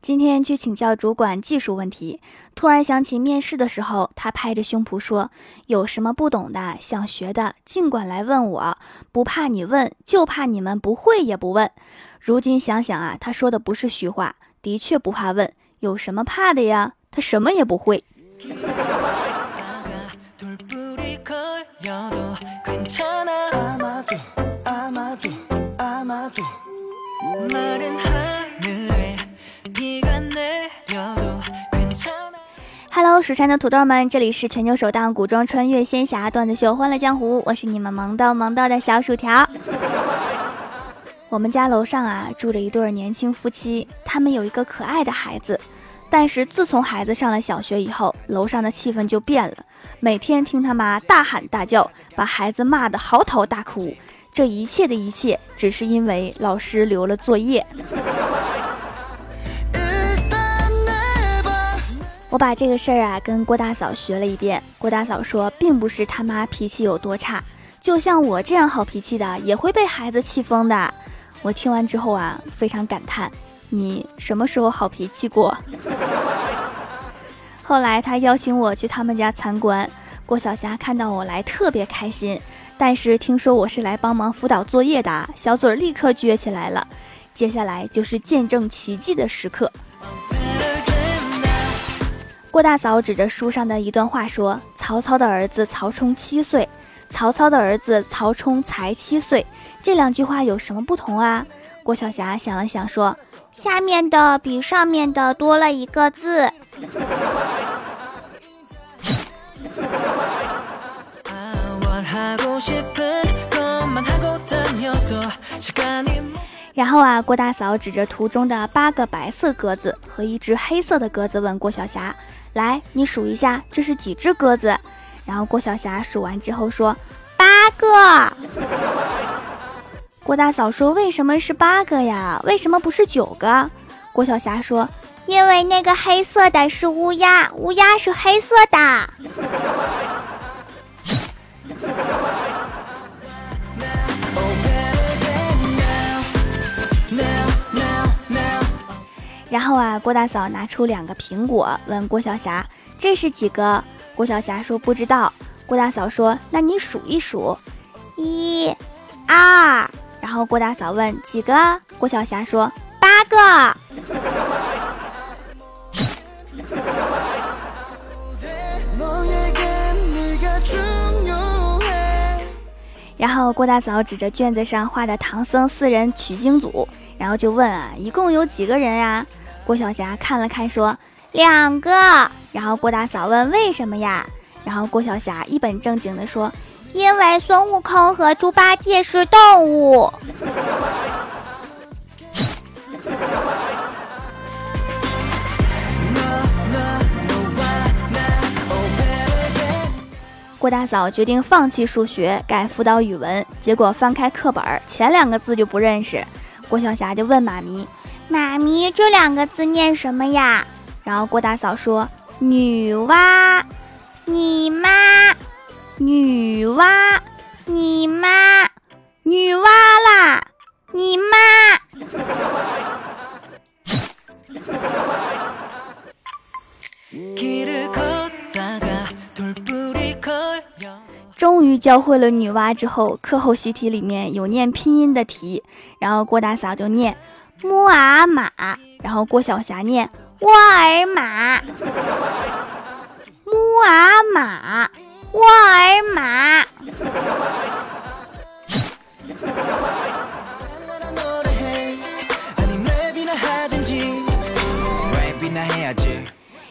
今天去请教主管技术问题，突然想起面试的时候，他拍着胸脯说：“有什么不懂的、想学的，尽管来问我，不怕你问，就怕你们不会也不问。”如今想想啊，他说的不是虚话，的确不怕问，有什么怕的呀？他什么也不会。Hello，蜀山的土豆们，这里是全球首档古装穿越仙侠段子秀《欢乐江湖》，我是你们萌到萌到的小薯条。我们家楼上啊住着一对年轻夫妻，他们有一个可爱的孩子，但是自从孩子上了小学以后，楼上的气氛就变了，每天听他妈大喊大叫，把孩子骂得嚎啕大哭。这一切的一切，只是因为老师留了作业。我把这个事儿啊跟郭大嫂学了一遍，郭大嫂说，并不是他妈脾气有多差，就像我这样好脾气的也会被孩子气疯的。我听完之后啊，非常感叹，你什么时候好脾气过？后来他邀请我去他们家参观，郭晓霞看到我来特别开心，但是听说我是来帮忙辅导作业的，小嘴立刻撅起来了。接下来就是见证奇迹的时刻。郭大嫂指着书上的一段话说：“曹操的儿子曹冲七岁，曹操的儿子曹冲才七岁，这两句话有什么不同啊？”郭晓霞想了想说：“下面的比上面的多了一个字。”然后啊，郭大嫂指着图中的八个白色鸽子和一只黑色的鸽子问郭晓霞。来，你数一下，这是几只鸽子？然后郭晓霞数完之后说：“八个。”郭大嫂说：“为什么是八个呀？为什么不是九个？”郭晓霞说：“因为那个黑色的是乌鸦，乌鸦是黑色的。”然后啊，郭大嫂拿出两个苹果，问郭晓霞：“这是几个？”郭晓霞说：“不知道。”郭大嫂说：“那你数一数，一、二。”然后郭大嫂问：“几个？”郭晓霞说：“八个。”然后郭大嫂指着卷子上画的唐僧四人取经组，然后就问：“啊，一共有几个人呀？”郭晓霞看了看，说：“两个。”然后郭大嫂问：“为什么呀？”然后郭晓霞一本正经地说：“因为孙悟空和猪八戒是动物。”郭大嫂决定放弃数学，改辅导语文。结果翻开课本，前两个字就不认识。郭晓霞就问妈咪。妈咪，这两个字念什么呀？然后郭大嫂说：“女娲，你妈，女娲，你妈，女娲啦，你妈。”终于教会了女娲之后，课后习题里面有念拼音的题，然后郭大嫂就念。木尔玛，然后郭晓霞念沃尔玛，木尔玛，沃尔玛。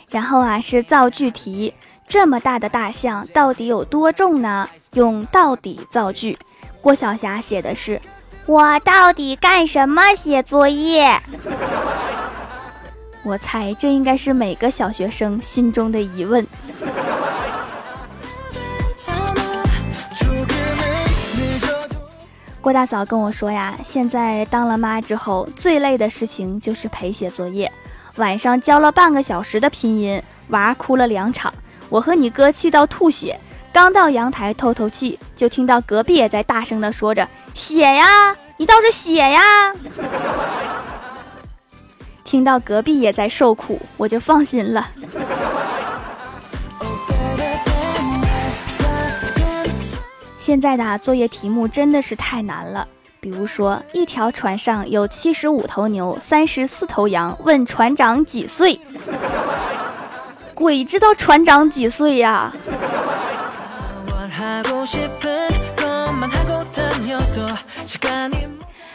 然后啊是造句题，这么大的大象到底有多重呢？用到底造句，郭晓霞写的是。我到底干什么写作业？我猜这应该是每个小学生心中的疑问。郭大嫂跟我说呀，现在当了妈之后，最累的事情就是陪写作业。晚上教了半个小时的拼音，娃哭了两场，我和你哥气到吐血。刚到阳台透透气，就听到隔壁也在大声的说着：“写呀，你倒是写呀！”听到隔壁也在受苦，我就放心了。现在的作业题目真的是太难了，比如说一条船上有七十五头牛，三十四头羊，问船长几岁？鬼知道船长几岁呀！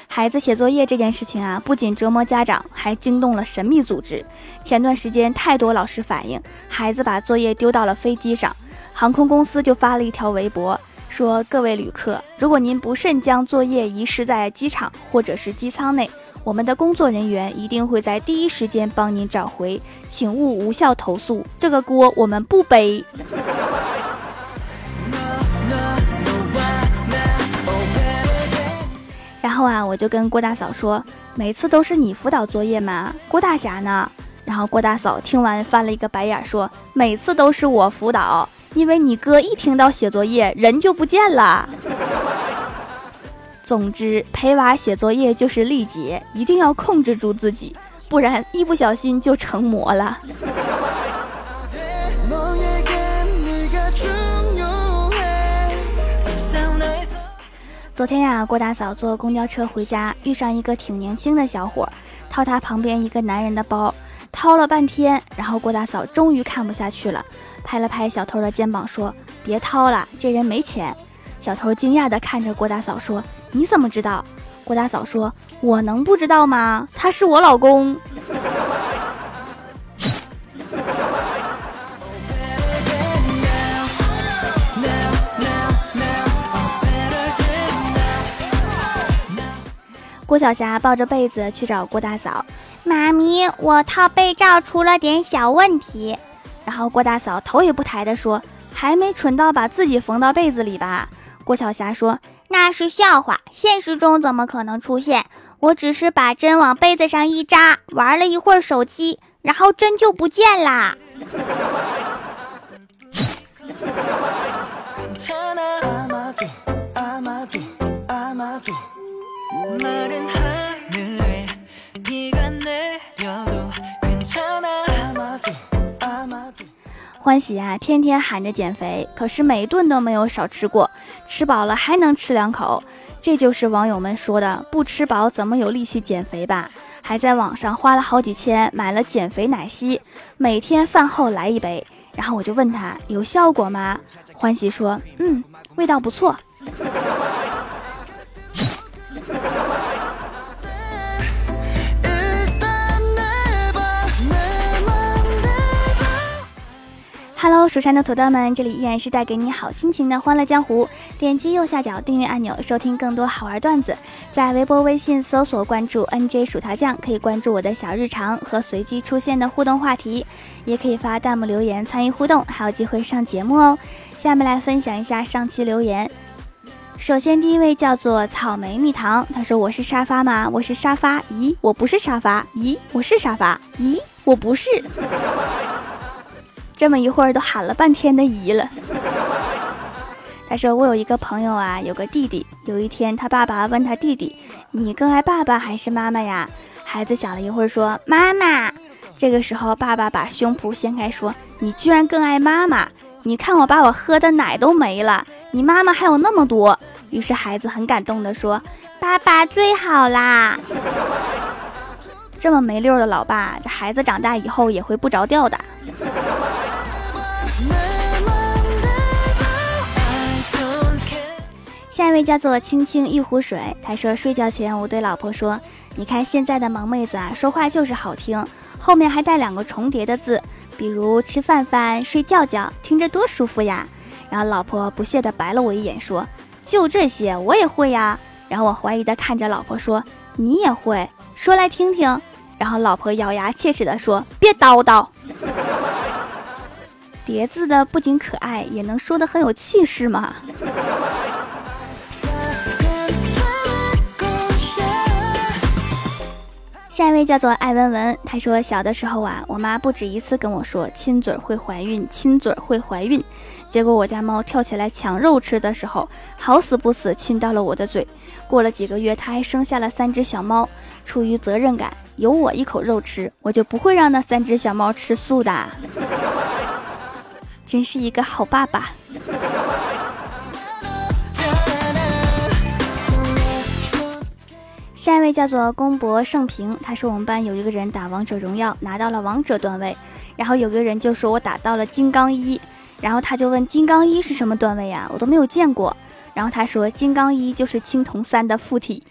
孩子写作业这件事情啊，不仅折磨家长，还惊动了神秘组织。前段时间，太多老师反映孩子把作业丢到了飞机上，航空公司就发了一条微博。说各位旅客，如果您不慎将作业遗失在机场或者是机舱内，我们的工作人员一定会在第一时间帮您找回，请勿无效投诉，这个锅我们不背。后啊，我就跟郭大嫂说，每次都是你辅导作业吗？郭大侠呢？然后郭大嫂听完翻了一个白眼，说每次都是我辅导。因为你哥一听到写作业，人就不见了。总之，陪娃写作业就是力竭，一定要控制住自己，不然一不小心就成魔了。昨天呀，郭大嫂坐公交车回家，遇上一个挺年轻的小伙，掏他旁边一个男人的包。掏了半天，然后郭大嫂终于看不下去了，拍了拍小偷的肩膀说：“别掏了，这人没钱。”小偷惊讶地看着郭大嫂说：“你怎么知道？”郭大嫂说：“我能不知道吗？他是我老公。”郭晓霞抱着被子去找郭大嫂。妈咪，我套被罩出了点小问题。然后郭大嫂头也不抬地说：“还没蠢到把自己缝到被子里吧？”郭晓霞说：“那是笑话，现实中怎么可能出现？我只是把针往被子上一扎，玩了一会儿手机，然后针就不见啦。”欢喜啊，天天喊着减肥，可是每一顿都没有少吃过，吃饱了还能吃两口，这就是网友们说的不吃饱怎么有力气减肥吧？还在网上花了好几千买了减肥奶昔，每天饭后来一杯，然后我就问他有效果吗？欢喜说，嗯，味道不错。Hello，蜀山的土豆们，这里依然是带给你好心情的欢乐江湖。点击右下角订阅按钮，收听更多好玩段子。在微博、微信搜索关注 NJ 薯条酱，可以关注我的小日常和随机出现的互动话题，也可以发弹幕留言参与互动，还有机会上节目哦。下面来分享一下上期留言。首先，第一位叫做草莓蜜糖，他说：“我是沙发吗？我是沙发。咦，我不是沙发。咦，我是沙发。咦，我不是。”这么一会儿都喊了半天的姨了。他说：“我有一个朋友啊，有个弟弟。有一天，他爸爸问他弟弟：‘你更爱爸爸还是妈妈呀？’孩子想了一会儿说：‘妈妈。’这个时候，爸爸把胸脯掀开说：‘你居然更爱妈妈？你看我把我喝的奶都没了，你妈妈还有那么多。’于是孩子很感动的说：‘爸爸最好啦！’这么没溜的老爸，这孩子长大以后也会不着调的。”下一位叫做青青一壶水，他说睡觉前我对老婆说：“你看现在的萌妹子啊，说话就是好听，后面还带两个重叠的字，比如吃饭饭、睡觉觉，听着多舒服呀。”然后老婆不屑地白了我一眼，说：“就这些我也会呀。”然后我怀疑地看着老婆说：“你也会？说来听听。”然后老婆咬牙切齿地说：“别叨叨。”叠字的不仅可爱，也能说得很有气势嘛。下一位叫做艾文文，他说小的时候啊，我妈不止一次跟我说亲嘴会怀孕，亲嘴会怀孕。结果我家猫跳起来抢肉吃的时候，好死不死亲到了我的嘴。过了几个月，它还生下了三只小猫。出于责任感，有我一口肉吃，我就不会让那三只小猫吃素的。真是一个好爸爸。下一位叫做公博盛平，他说我们班有一个人打王者荣耀拿到了王者段位，然后有个人就说我打到了金刚一，然后他就问金刚一是什么段位呀？我都没有见过。然后他说金刚一就是青铜三的附体。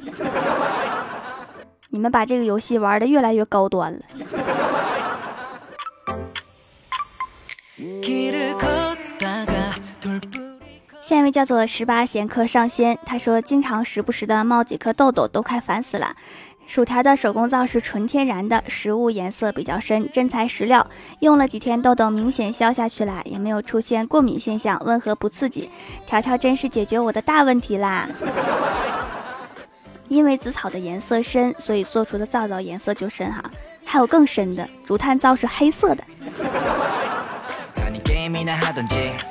你们把这个游戏玩的越来越高端了。下一位叫做十八贤客上仙，他说经常时不时的冒几颗痘痘，都快烦死了。薯条的手工皂是纯天然的，食物颜色比较深，真材实料。用了几天，痘痘明显消下去了，也没有出现过敏现象，温和不刺激。条条真是解决我的大问题啦！因为紫草的颜色深，所以做出的皂皂颜色就深哈。还有更深的，竹炭皂是黑色的。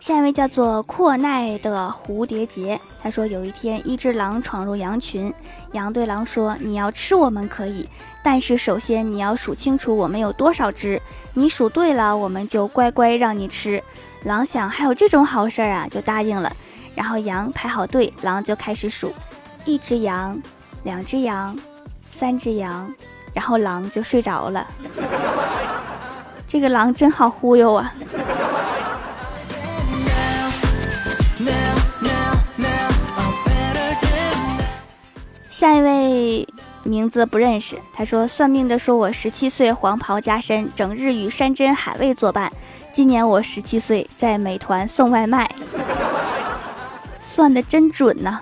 下一位叫做阔奈的蝴蝶结，他说有一天一只狼闯入羊群，羊对狼说：“你要吃我们可以，但是首先你要数清楚我们有多少只，你数对了，我们就乖乖让你吃。”狼想还有这种好事啊，就答应了。然后羊排好队，狼就开始数：一只羊，两只羊，三只羊，然后狼就睡着了。这个狼真好忽悠啊！下一位名字不认识，他说算命的说我十七岁黄袍加身，整日与山珍海味作伴。今年我十七岁，在美团送外卖，算的真准呐！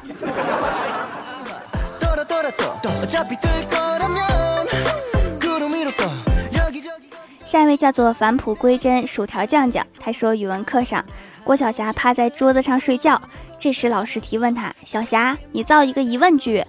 下一位叫做返璞归真薯条酱酱，他说语文课上，郭晓霞趴在桌子上睡觉，这时老师提问他：小霞，你造一个疑问句。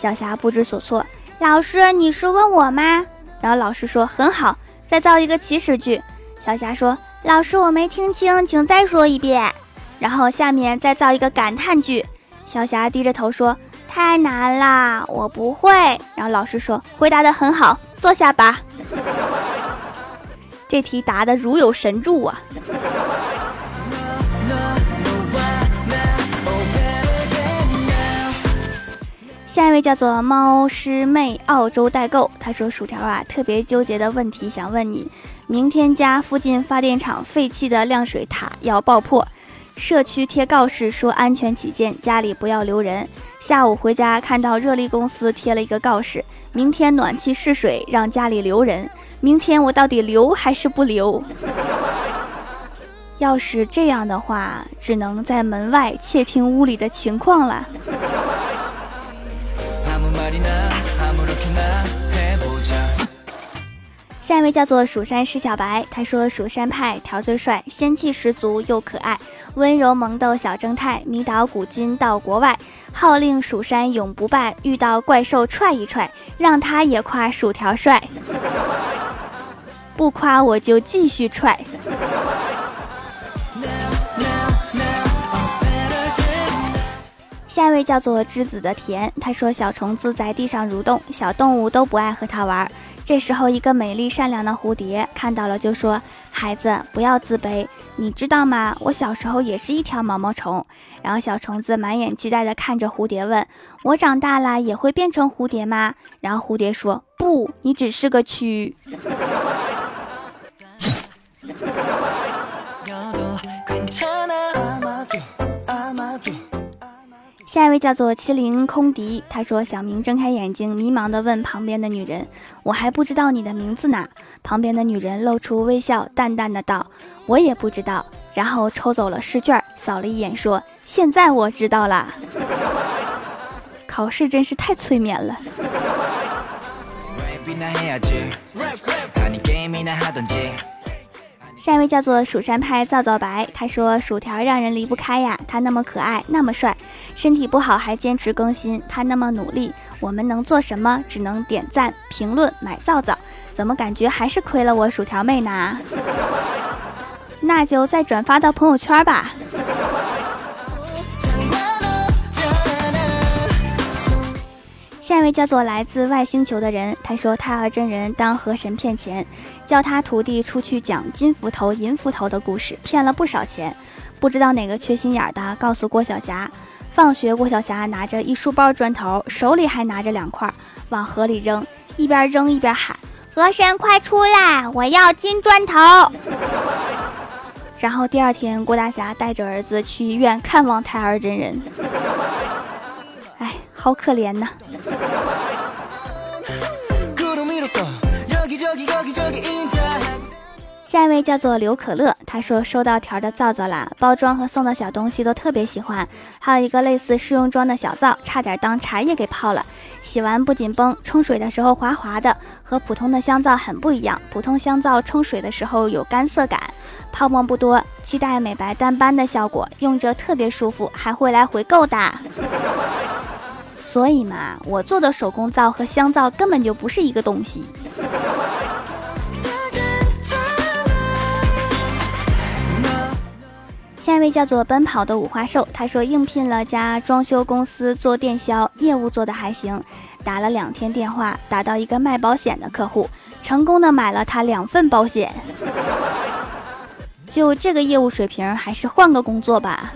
小霞不知所措，老师，你是问我吗？然后老师说很好，再造一个祈使句。小霞说，老师我没听清，请再说一遍。然后下面再造一个感叹句。小霞低着头说，太难啦，我不会。然后老师说，回答的很好，坐下吧。这题答的如有神助啊！下一位叫做猫师妹，澳洲代购。他说：“薯条啊，特别纠结的问题想问你：明天家附近发电厂废弃的晾水塔要爆破，社区贴告示说安全起见家里不要留人。下午回家看到热力公司贴了一个告示，明天暖气试水让家里留人。明天我到底留还是不留？要是这样的话，只能在门外窃听屋里的情况了。”下一位叫做蜀山施小白，他说蜀山派条最帅，仙气十足又可爱，温柔萌逗小正太，迷倒古今到国外，号令蜀山永不败，遇到怪兽踹一踹，让他也夸薯条帅，不夸我就继续踹。下一位叫做栀子的甜，他说小虫子在地上蠕动，小动物都不爱和它玩。这时候，一个美丽善良的蝴蝶看到了，就说：“孩子，不要自卑，你知道吗？我小时候也是一条毛毛虫。”然后小虫子满眼期待地看着蝴蝶，问：“我长大了也会变成蝴蝶吗？”然后蝴蝶说：“不，你只是个蛆。”下一位叫做麒麟空敌，他说：“小明睁开眼睛，迷茫地问旁边的女人：‘我还不知道你的名字呢。’旁边的女人露出微笑，淡淡的道：‘我也不知道。’然后抽走了试卷，扫了一眼，说：‘现在我知道了。’考试真是太催眠了。”下一位叫做蜀山派皂皂白，他说：“薯条让人离不开呀，他那么可爱，那么帅。”身体不好还坚持更新，他那么努力，我们能做什么？只能点赞、评论、买皂皂。怎么感觉还是亏了我薯条妹呢？那就再转发到朋友圈吧。下一位叫做来自外星球的人，他说太二真人当河神骗钱，叫他徒弟出去讲金斧头、银斧头的故事，骗了不少钱。不知道哪个缺心眼的告诉郭晓霞，放学郭晓霞拿着一书包砖头，手里还拿着两块，往河里扔，一边扔一边喊：“河神快出来，我要金砖头！” 然后第二天，郭大侠带着儿子去医院看望胎儿真人。哎，好可怜呐！下一位叫做刘可乐，他说收到条的皂皂啦，包装和送的小东西都特别喜欢，还有一个类似试用装的小皂，差点当茶叶给泡了。洗完不紧绷，冲水的时候滑滑的，和普通的香皂很不一样。普通香皂冲水的时候有干涩感，泡沫不多，期待美白淡斑的效果，用着特别舒服，还会来回购的。所以嘛，我做的手工皂和香皂根本就不是一个东西。下一位叫做奔跑的五花兽，他说应聘了家装修公司做电销，业务做的还行，打了两天电话，打到一个卖保险的客户，成功的买了他两份保险。就这个业务水平，还是换个工作吧。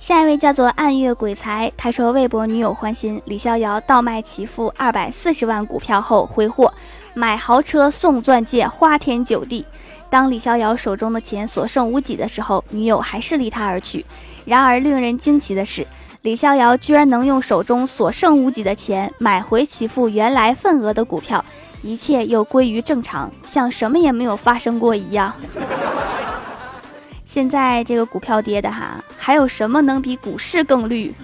下一位叫做暗月鬼才，他说为博女友欢心，李逍遥倒卖其父二百四十万股票后挥霍，买豪车送钻戒，花天酒地。当李逍遥手中的钱所剩无几的时候，女友还是离他而去。然而令人惊奇的是，李逍遥居然能用手中所剩无几的钱买回其父原来份额的股票，一切又归于正常，像什么也没有发生过一样。现在这个股票跌的哈，还有什么能比股市更绿？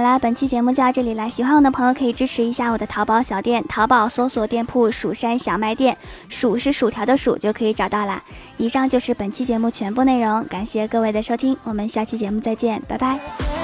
好啦，本期节目就到这里了。喜欢我的朋友可以支持一下我的淘宝小店，淘宝搜索店铺“蜀山小卖店”，薯是薯条的薯就可以找到啦。以上就是本期节目全部内容，感谢各位的收听，我们下期节目再见，拜拜。